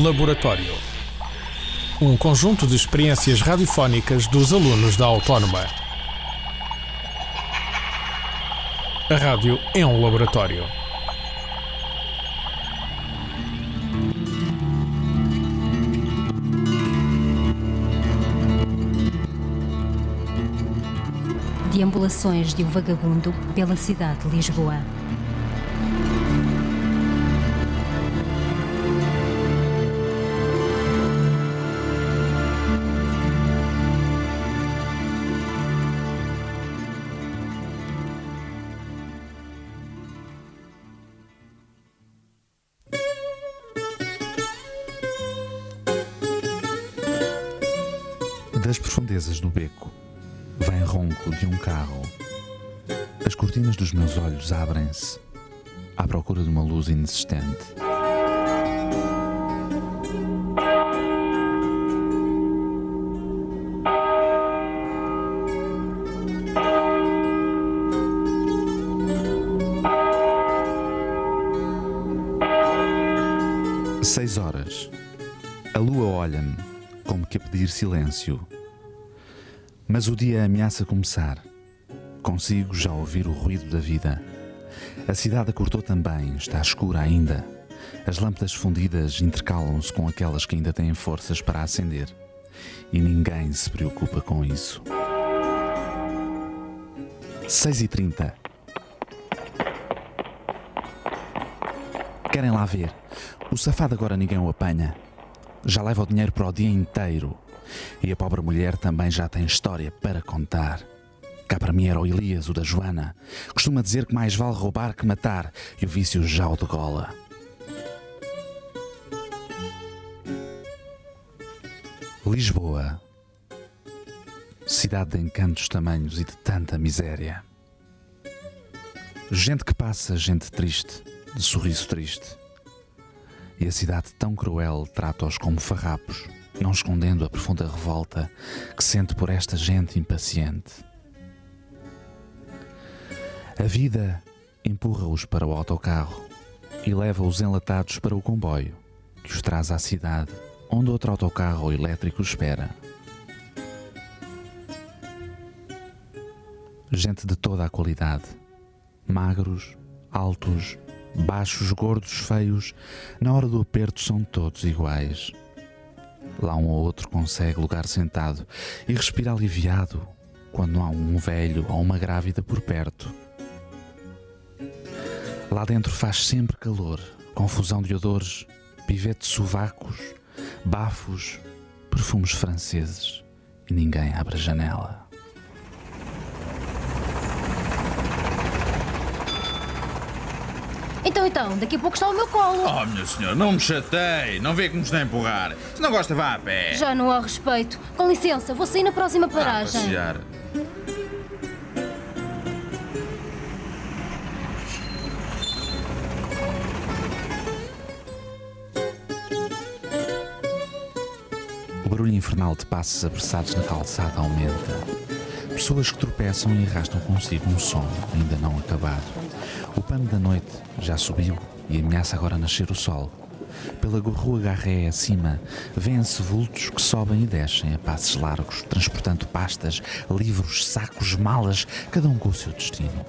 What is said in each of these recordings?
Laboratório. Um conjunto de experiências radiofónicas dos alunos da Autónoma. A rádio é um laboratório. Deambulações de um vagabundo pela cidade de Lisboa. Profundezas do beco vem ronco de um carro. As cortinas dos meus olhos abrem-se à procura de uma luz inexistente. Seis horas. A lua olha-me como que a pedir silêncio. Mas o dia ameaça começar. Consigo já ouvir o ruído da vida. A cidade acordou também, está escura ainda. As lâmpadas fundidas intercalam-se com aquelas que ainda têm forças para acender. E ninguém se preocupa com isso. 6 e 30 Querem lá ver? O safado agora ninguém o apanha. Já leva o dinheiro para o dia inteiro. E a pobre mulher também já tem história para contar. Cá para mim era o Elias, o da Joana. Costuma dizer que mais vale roubar que matar, e o vício já o degola. Lisboa. Cidade de encantos tamanhos e de tanta miséria. Gente que passa, gente triste, de sorriso triste. E a cidade tão cruel trata-os como farrapos, não escondendo a profunda revolta que sente por esta gente impaciente. A vida empurra-os para o autocarro e leva-os enlatados para o comboio que os traz à cidade onde outro autocarro elétrico espera. Gente de toda a qualidade, magros, altos, baixos, gordos, feios, na hora do aperto são todos iguais. Lá um ou outro consegue lugar sentado e respira aliviado quando há um velho ou uma grávida por perto. Lá dentro faz sempre calor, confusão de odores, pivete de sovacos, bafos, perfumes franceses e ninguém abre a janela. Então, então, daqui a pouco está o meu colo. Oh, minha senhora, não me chatei. Não vê que nos está a empurrar. Se não gosta, vá a pé. Já não há respeito. Com licença, vou sair na próxima paragem. passear. O barulho infernal de passos apressados na calçada aumenta. Pessoas que tropeçam e arrastam consigo um som ainda não acabado. O pano da noite já subiu e ameaça agora nascer o sol. Pela rua Garré acima, vêem-se vultos que sobem e descem a passos largos, transportando pastas, livros, sacos, malas, cada um com o seu destino.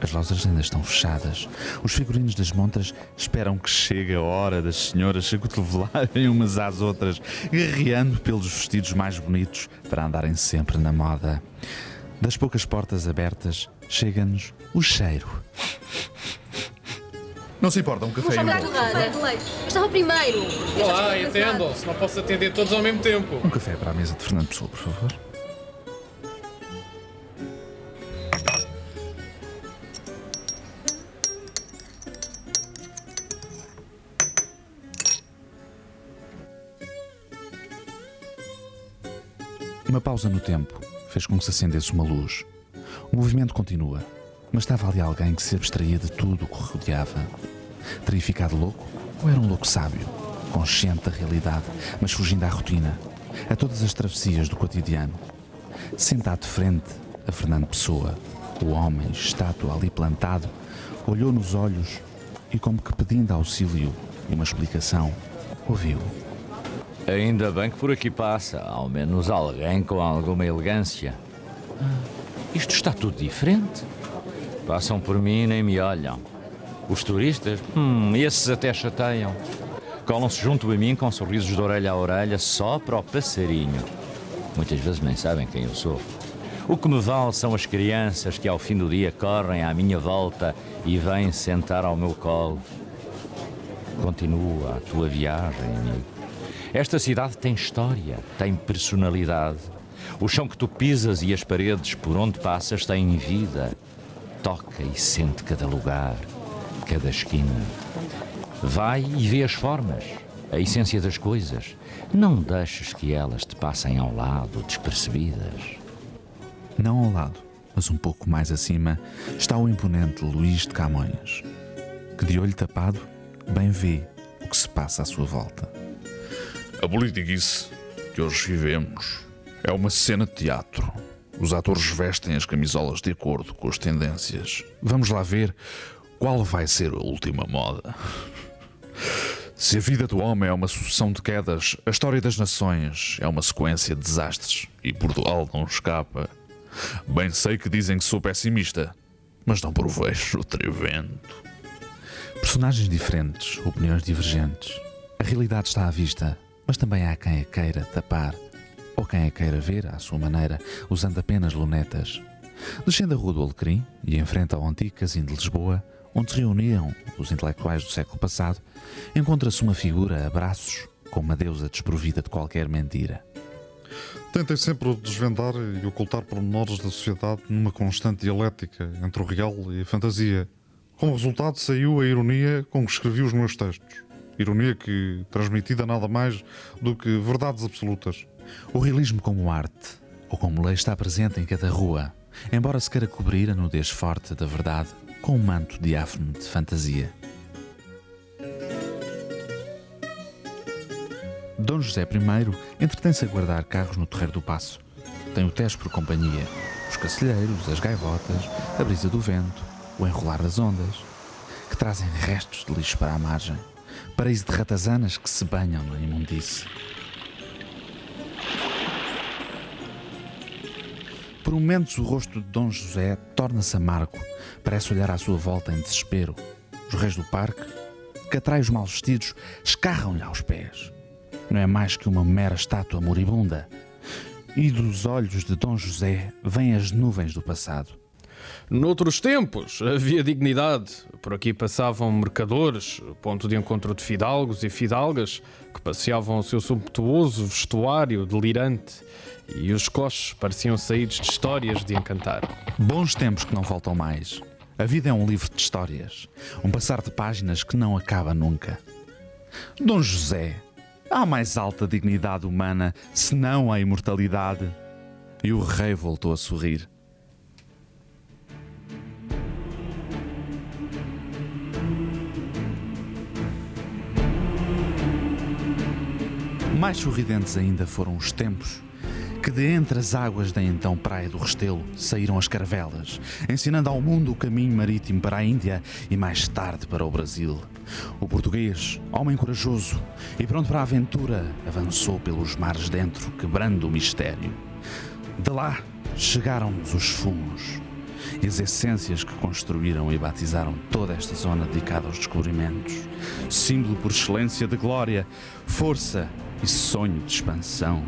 As lojas ainda estão fechadas. Os figurinos das montras esperam que chegue a hora das senhoras se acotovelarem umas às outras, guerreando pelos vestidos mais bonitos para andarem sempre na moda. Das poucas portas abertas, chega-nos o cheiro. Não se importa, um café e um bolo. Estava primeiro. Olá, entendam-se, não posso atender todos ao mesmo tempo. Um café para a mesa de Fernando Pessoa, por favor. Uma pausa no tempo fez com que se acendesse uma luz. O movimento continua, mas estava ali alguém que se abstraía de tudo o que rodeava. Teria ficado louco ou era um louco sábio, consciente da realidade, mas fugindo à rotina, a todas as travessias do cotidiano? Sentado de frente a Fernando Pessoa, o homem, estátua ali plantado, olhou nos olhos e, como que pedindo auxílio e uma explicação, ouviu. Ainda bem que por aqui passa, ao menos alguém com alguma elegância. Ah, isto está tudo diferente. Passam por mim e nem me olham. Os turistas, hum, esses até chateiam. Colam-se junto a mim com sorrisos de orelha a orelha só para o passarinho. Muitas vezes nem sabem quem eu sou. O que me vale são as crianças que ao fim do dia correm à minha volta e vêm sentar ao meu colo. Continua a tua viagem, amigo. Esta cidade tem história, tem personalidade. O chão que tu pisas e as paredes por onde passas têm vida. Toca e sente cada lugar, cada esquina. Vai e vê as formas, a essência das coisas. Não deixes que elas te passem ao lado, despercebidas. Não ao lado, mas um pouco mais acima, está o imponente Luís de Camões, que de olho tapado bem vê o que se passa à sua volta. A politiquice que hoje vivemos é uma cena de teatro. Os atores vestem as camisolas de acordo com as tendências. Vamos lá ver qual vai ser a última moda. Se a vida do homem é uma sucessão de quedas, a história das nações é uma sequência de desastres e Portugal não escapa. Bem sei que dizem que sou pessimista, mas não provejo trevento. Personagens diferentes, opiniões divergentes. A realidade está à vista, mas também há quem a queira tapar, ou quem a queira ver à sua maneira, usando apenas lunetas. Descendo a rua do Alecrim e em frente ao antigo casino de Lisboa, onde se reuniam os intelectuais do século passado, encontra-se uma figura a braços, com uma deusa desprovida de qualquer mentira. Tentem sempre desvendar e ocultar pormenores da sociedade numa constante dialética entre o real e a fantasia. Como resultado, saiu a ironia com que escrevi os meus textos. Ironia que transmitida nada mais do que verdades absolutas. O realismo como arte, ou como lei, está presente em cada rua, embora se queira cobrir a nudez forte da verdade com um manto diáfano de fantasia. Dom José I entretém-se a guardar carros no Terreiro do Passo. Tem o Tejo por companhia, os cacilheiros, as gaivotas, a brisa do vento, o enrolar das ondas, que trazem restos de lixo para a margem, paraíso de ratazanas que se banham na imundície. Por momentos o rosto de Dom José torna-se amargo, parece olhar à sua volta em desespero. Os reis do parque, que atrai os mal vestidos, escarram-lhe aos pés. Não é mais que uma mera estátua moribunda. E dos olhos de Dom José vêm as nuvens do passado. Noutros tempos havia dignidade. Por aqui passavam mercadores, ponto de encontro de fidalgos e fidalgas, que passeavam o seu sumptuoso vestuário delirante, e os coches pareciam saídos de histórias de encantar. Bons tempos que não voltam mais. A vida é um livro de histórias, um passar de páginas que não acaba nunca. Dom José, há mais alta dignidade humana senão a imortalidade. E o rei voltou a sorrir. Mais sorridentes ainda foram os tempos que de entre as águas da então Praia do Restelo saíram as caravelas, ensinando ao mundo o caminho marítimo para a Índia e mais tarde para o Brasil. O português, homem corajoso e pronto para a aventura, avançou pelos mares dentro, quebrando o mistério. De lá chegaram-nos os fumos e as essências que construíram e batizaram toda esta zona dedicada aos descobrimentos. Símbolo por excelência de glória, força e sonho de expansão.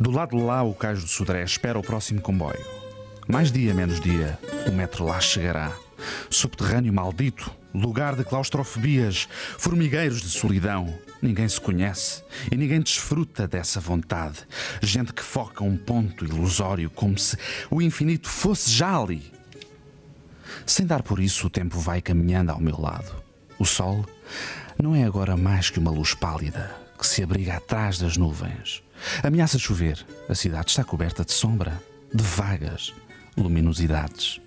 Do lado de lá, o cais do Sodré espera o próximo comboio. Mais dia, menos dia, o metro lá chegará. Subterrâneo maldito, lugar de claustrofobias, formigueiros de solidão. Ninguém se conhece e ninguém desfruta dessa vontade. Gente que foca um ponto ilusório como se o infinito fosse já ali. Sem dar por isso, o tempo vai caminhando ao meu lado. O sol não é agora mais que uma luz pálida que se abriga atrás das nuvens. Ameaça chover. A cidade está coberta de sombra, de vagas luminosidades.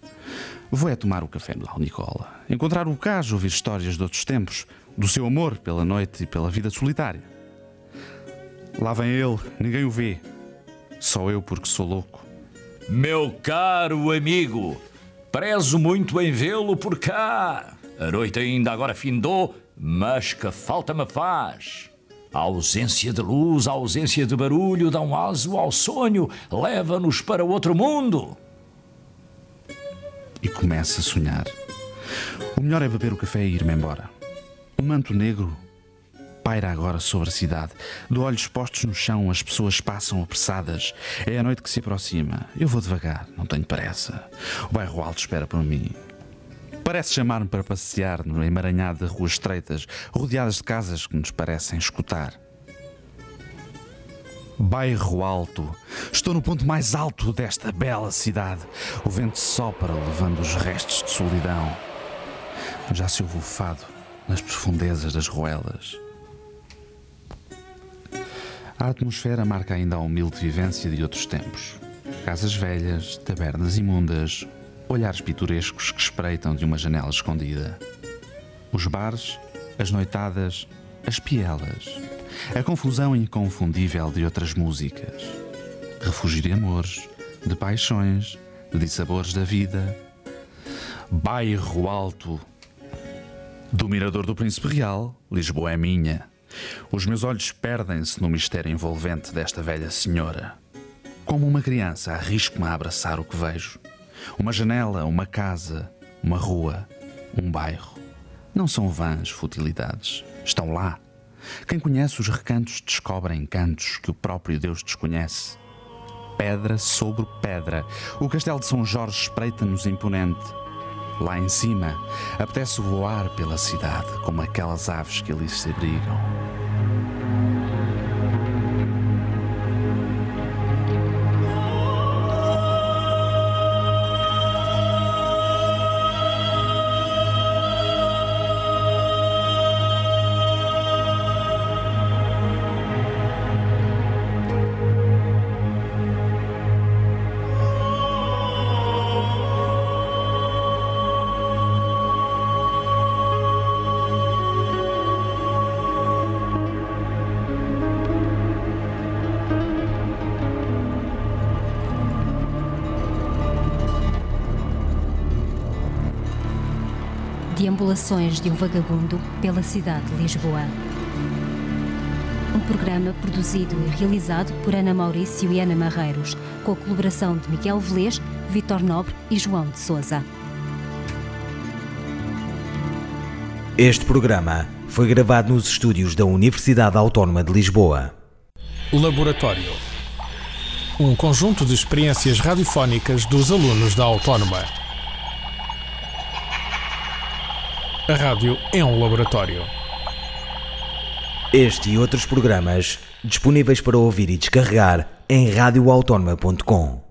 Vou é tomar o café no Nicola. Encontrar o caso, ouvir histórias de outros tempos, do seu amor pela noite e pela vida solitária. Lá vem ele, ninguém o vê. Só eu porque sou louco. Meu caro amigo, prezo muito em vê-lo por cá. A noite ainda agora findou, mas que falta me faz. A ausência de luz, a ausência de barulho um aso ao sonho, leva-nos para outro mundo. E começa a sonhar. O melhor é beber o café e ir-me embora. O manto negro paira agora sobre a cidade. De olhos postos no chão, as pessoas passam apressadas. É a noite que se aproxima. Eu vou devagar, não tenho pressa. O bairro alto espera por mim. Parece chamar-me para passear no emaranhado de ruas estreitas, rodeadas de casas que nos parecem escutar. Bairro Alto. Estou no ponto mais alto desta bela cidade. O vento sopra, levando os restos de solidão. Já se ouve o fado nas profundezas das ruelas. A atmosfera marca ainda a humilde vivência de outros tempos. Casas velhas, tabernas imundas, olhares pitorescos que espreitam de uma janela escondida. Os bares, as noitadas, as pielas, a confusão inconfundível de outras músicas. Refúgio de amores, de paixões, de dissabores da vida. Bairro Alto. Do Mirador do Príncipe Real, Lisboa é minha. Os meus olhos perdem-se no mistério envolvente desta velha senhora. Como uma criança, arrisco-me a abraçar o que vejo. Uma janela, uma casa, uma rua, um bairro. Não são vãs futilidades. Estão lá. Quem conhece os recantos descobre encantos que o próprio Deus desconhece. Pedra sobre pedra. O castelo de São Jorge espreita-nos imponente. Lá em cima, apetece voar pela cidade como aquelas aves que ali se abrigam. Deambulações de um vagabundo pela cidade de Lisboa. Um programa produzido e realizado por Ana Maurício e Ana Marreiros, com a colaboração de Miguel Velez, Vitor Nobre e João de Souza. Este programa foi gravado nos estúdios da Universidade Autónoma de Lisboa. Laboratório. Um conjunto de experiências radiofónicas dos alunos da Autónoma. A rádio é um laboratório. Este e outros programas disponíveis para ouvir e descarregar em radioautónoma.com.